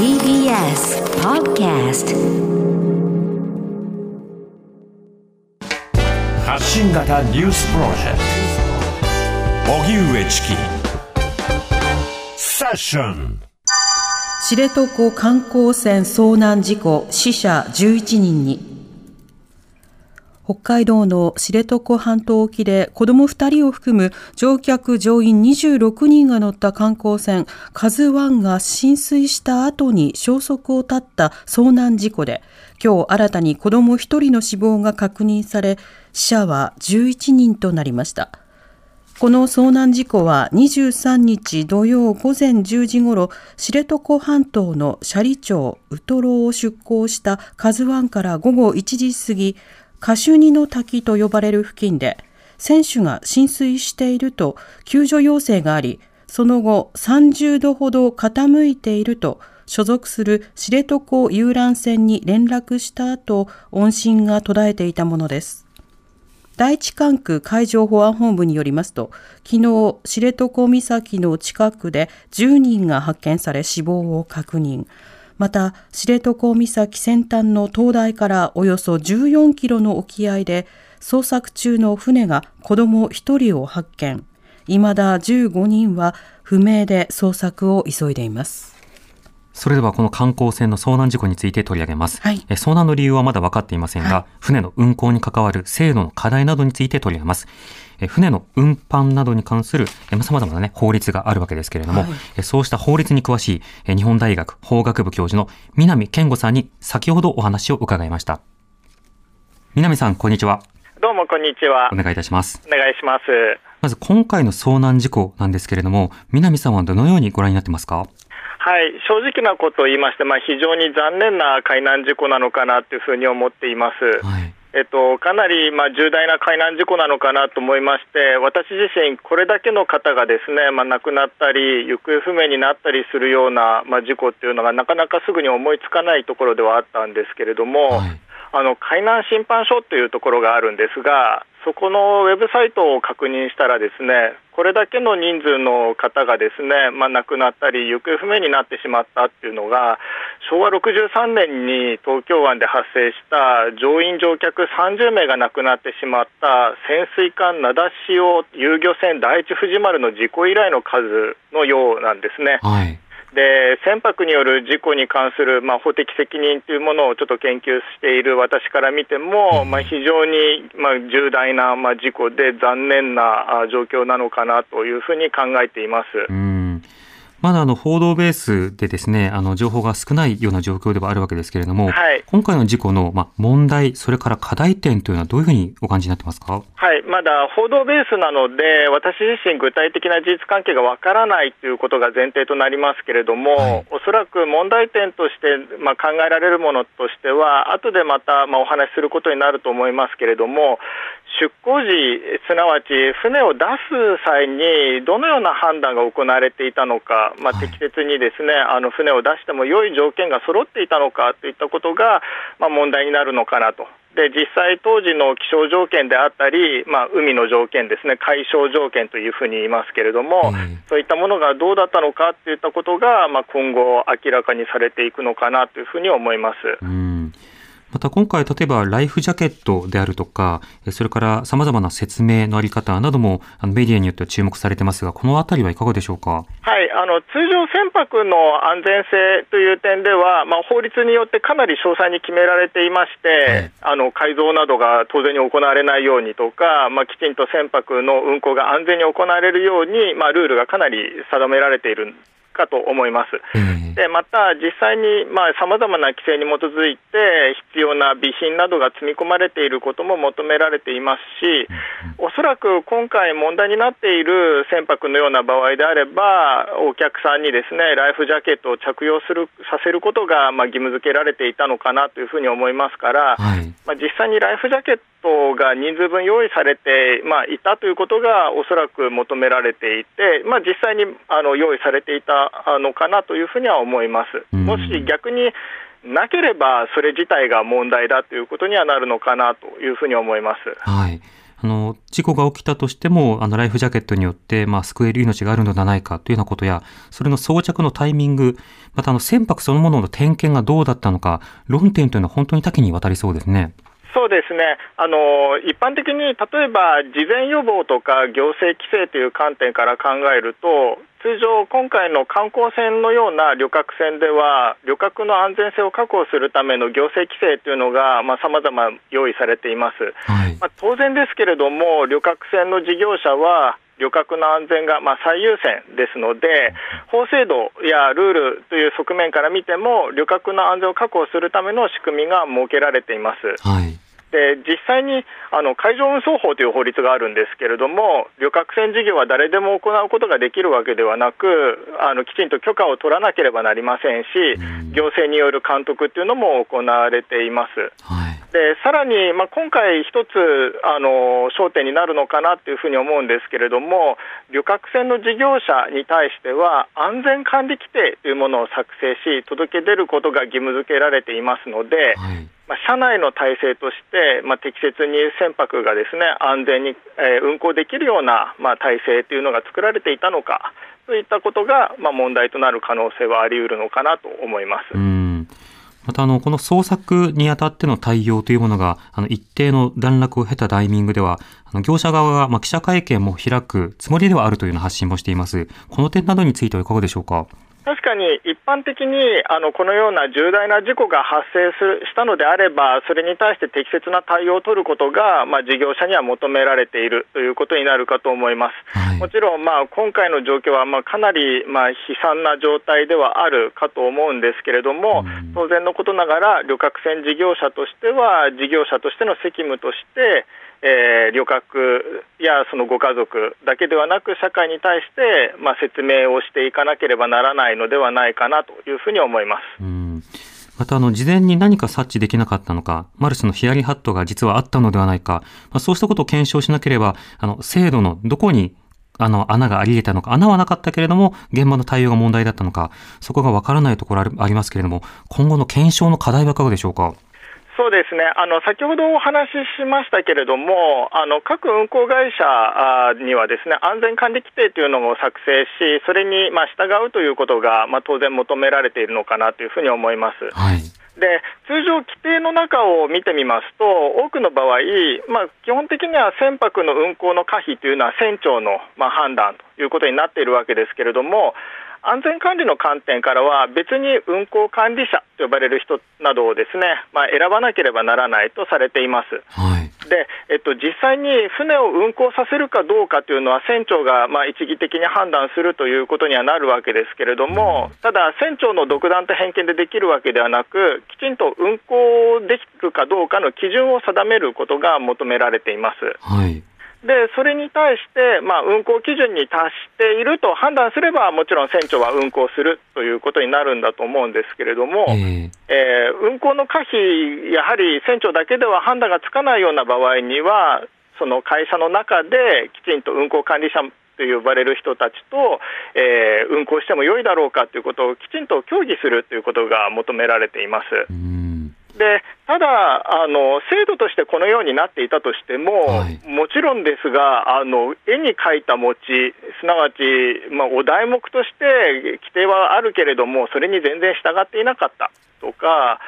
TBS Podcast 発信型ニュースプロジェクト。荻上チキ。セッション。知床観光船遭難事故死者11人に北海道の知床半島沖で子供2人を含む乗客乗員26人が乗った観光船カズワンが浸水した後に消息を絶った遭難事故で今日新たに子供1人の死亡が確認され死者は11人となりました。この遭難事故は23日土曜午前10時ごろ、知床半島の斜里町ウトロを出港したカズワンから午後1時過ぎ、カシュニの滝と呼ばれる付近で、船首が浸水していると救助要請があり、その後30度ほど傾いていると所属する知床遊覧船に連絡した後、音信が途絶えていたものです。第一管区海上保安本部によりますと、昨日、知床岬の近くで10人が発見され死亡を確認。また、知床岬先端の灯台からおよそ14キロの沖合で、捜索中の船が子供1人を発見。いまだ15人は不明で捜索を急いでいます。それではこの観光船の遭難事故について取り上げます。はいえ遭難の理由はまだ分かっていませんが、はい船の運航に関わる制度の課題などについて取り上げます。え船の運搬などに関するえまあ様々なね、法律があるわけですけれども、はいえそうした法律に詳しいえ日本大学法学部教授の南健吾さんに先ほどお話を伺いました。南さん、こんにちは。どうもこんにちはお。願いいたします。お願いします。まず今回の遭難事故なんですけれども、南さんはどのようにご覧になってますか？はい、正直なことを言いまして、まあ、非常に残念な海難事故なのかなというふうに思っています。はい。えっと、かなりまあ重大な海難事故なのかなと思いまして、私自身、これだけの方がですね、まあ、亡くなったり、行方不明になったりするような、まあ、事故っていうのが、なかなかすぐに思いつかないところではあったんですけれども、はいあの海難審判所というところがあるんですが、そこのウェブサイトを確認したら、ですねこれだけの人数の方がですね、まあ、亡くなったり、行方不明になってしまったっていうのが、昭和63年に東京湾で発生した乗員・乗客30名が亡くなってしまった潜水艦名出しを遊漁船第一富士丸の事故以来の数のようなんですね。はい。で船舶による事故に関する、まあ、法的責任というものをちょっと研究している私から見ても、まあ、非常に、まあ、重大な、まあ、事故で残念なあ状況なのかなというふうに考えています。うんまだあの報道ベースでですね、あの情報が少ないような状況ではあるわけですけれども、はい。今回の事故のまあ問題、それから課題点というのはどういうふうにお感じになってますか？はい、まだ報道ベースなので、私自身、具体的な事実関係がわからないということが前提となりますけれども、はい。おそらく問題点として、まあ、考えられるものとしては、後でまた、まあ、お話しすることになると思いますけれども、出港時、すなわち船を出す際に、どのような判断が行われていたのか、まあ、はい適切にですね、あの船を出しても良い条件が揃っていたのかといったことが、まあ、問題になるのかなと。で実際、当時の気象条件であったり、まあ、海の条件ですね、海象条件というふうに言いますけれども、ええそういったものがどうだったのかといったことが、まあ、今後、明らかにされていくのかなというふうに思います。うんまた今回、例えばライフジャケットであるとか、えそれから様々な説明のあり方などもあのメディアによっては注目されてますが、このあたりはいかがでしょうか？はい、あの通常、船舶の安全性という点では、まあ、法律によってかなり詳細に決められていまして、はい。あの改造などが当然に行われないようにとか、まあ、きちんと船舶の運航が安全に行われるように、まあ、ルールがかなり定められているかと思います。ええでまた、実際にさまざ、まな規制に基づいて、必要な備品などが積み込まれていることも求められていますし、おそらく今回、問題になっている船舶のような場合であれば、お客さんにですねライフジャケットを着用するさせることが、まあ、義務付けられていたのかなというふうに思いますから、はい。まあ、実際にライフジャケットが人数分用意されて、まあ、いたということがおそらく求められていて、まあ、実際にあの用意されていたのかなというふうには思います。うんもし逆になければ、それ自体が問題だということにはなるのかなというふうに思います。はい。あの、事故が起きたとしても、あの、ライフジャケットによって、まあ、救える命があるのではないかというようなことや、それの装着のタイミング、またあの、船舶そのものの点検がどうだったのか、論点というのは本当に多岐にわたりそうですね。そうですね。あの一般的に例えば事前予防とか行政規制という観点から考えると通常、今回の観光船のような旅客船では旅客の安全性を確保するための行政規制というのがさまざ、ま用意されています、はい、まあ、当然ですけれども旅客船の事業者は旅客の安全がま最優先ですので、法制度やルールという側面から見ても、旅客の安全を確保するための仕組みが設けられています。はいで実際にあの海上運送法という法律があるんですけれども、旅客船事業は誰でも行うことができるわけではなく、あのきちんと許可を取らなければなりませんし、行政による監督というのも行われています。はい。でさらに、まあ、今回、一つあの焦点になるのかなというふうに思うんですけれども、旅客船の事業者に対しては、安全管理規定というものを作成し、届け出ることが義務付けられていますので、はいまあ、社内の体制として、まあ、適切に船舶がですね安全に、えー、運航できるような、まあ、体制というのが作られていたのかといったことが、まあ、問題となる可能性はあり得るのかなと思います。またあの、この捜索にあたっての対応というものが、あの、一定の段落を経たタイミングでは、あの、業者側が、まあ、記者会見も開くつもりではあるというような発信もしています。この点などについてはいかがでしょうか？確かに一般的にあのこのような重大な事故が発生するしたのであれば、それに対して適切な対応を取ることが、まあ、事業者には求められているということになるかと思います。はい、もちろん、まあ、今回の状況は、まあ、かなり、まあ、悲惨な状態ではあるかと思うんですけれども、当然のことながら、旅客船事業者としては、事業者としての責務として、えー、旅客やそのご家族だけではなく社会に対して、まあ、説明をしていかなければならないのではないかなというふうに思います。うんまた、あの、事前に何か察知できなかったのか、マルスのヒヤリハットが実はあったのではないか、まあ、そうしたことを検証しなければ、あの、制度のどこにあの、穴があり得たのか、穴はなかったけれども、現場の対応が問題だったのか、そこがわからないところありますけれども、今後の検証の課題はいかがでしょうか？そうですね。あの先ほどお話ししましたけれども、あの各運航会社にはですね安全管理規定というのを作成し、それにまあ従うということが、まあ、当然求められているのかなというふうに思います。はい。で通常、規定の中を見てみますと、多くの場合、まあ、基本的には船舶の運航の可否というのは船長の、まあ、判断ということになっているわけですけれども、安全管理の観点からは、別に運航管理者と呼ばれる人などをですね、まあ、選ばなければならないとされています。はい、で、えっと、実際に船を運航させるかどうかというのは、船長がまあ一義的に判断するということにはなるわけですけれども、ただ、船長の独断と偏見でできるわけではなく、きちんと運航できるかどうかの基準を定めることが求められています。はいでそれに対して、まあ、運航基準に達していると判断すれば、もちろん船長は運航するということになるんだと思うんですけれども、えー、えー、運航の可否、やはり船長だけでは判断がつかないような場合には、その会社の中できちんと運航管理者と呼ばれる人たちと、えー、運航しても良いだろうかということをきちんと協議するということが求められています。でただあの、制度としてこのようになっていたとしても、はい、もちろんですが、あの絵に描いた餅、すなわち、まあ、お題目として規定はあるけれども、それに全然従っていなかったとか、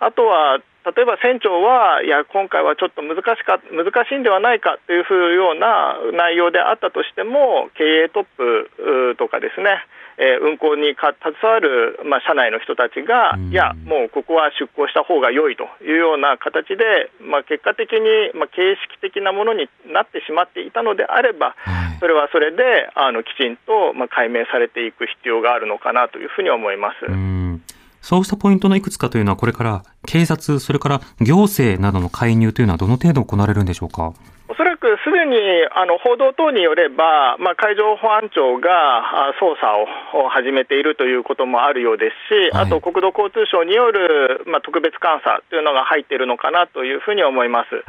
あとは例えば船長は、いや、今回はちょっと難しか難しいんではないかというふうような内容であったとしても、経営トップとかですね、えー、運航に携わる、まあ、社内の人たちが、いや、もうここは出航した方が良いというような形で、まあ、結果的に、まあ、形式的なものになってしまっていたのであれば、それはそれであのきちんと、まあ、解明されていく必要があるのかなというふうに思います。そうしたポイントのいくつかというのは、これから警察、それから行政などの介入というのは、どの程度行われるんでしょうか？くすでにあの報道等によれば、まあ、海上保安庁が捜査を始めているということもあるようですし、はい、あと国土交通省による、まあ、特別監査というのが入っているのかなというふうに思います。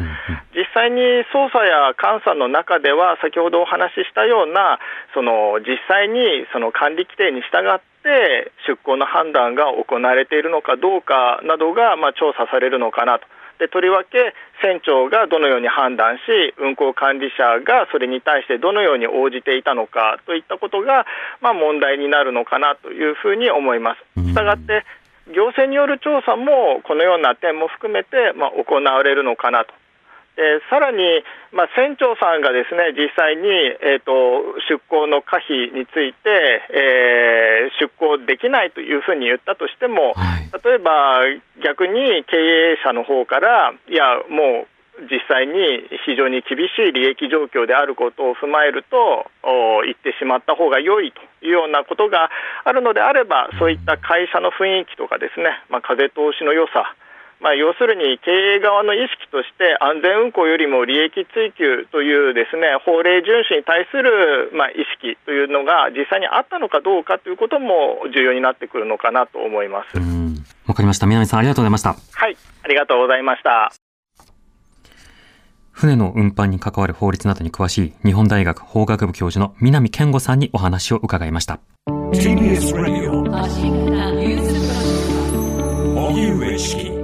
実際に捜査や監査の中では、先ほどお話ししたような、その実際にその管理規定に従って出航の判断が行われているのかどうかなどが、まあ、調査されるのかなと。でとりわけ船長がどのように判断し運航管理者がそれに対してどのように応じていたのかといったことが、まあ、問題になるのかなというふうに思います。したがって行政による調査もこのような点も含めて、まあ、行われるのかなとえー、さらに、まあ、船長さんがですね実際に、えーと、出港の可否について、えー、出港できないというふうに言ったとしても、はい、例えば逆に経営者の方からいやもう実際に非常に厳しい利益状況であることを踏まえると言ってしまった方が良いというようなことがあるのであればそういった会社の雰囲気とかですね、まあ、風通しの良さまあ、要するに経営側の意識として安全運航よりも利益追求というですね法令遵守に対するまあ意識というのが実際にあったのかどうかということも重要になってくるのかなと思います。わかりました。南さんありがとうございました。はい、ありがとうございました。船の運搬に関わる法律などに詳しい日本大学法学部教授の南健吾さんにお話を伺いました。TBS Radio 荻上式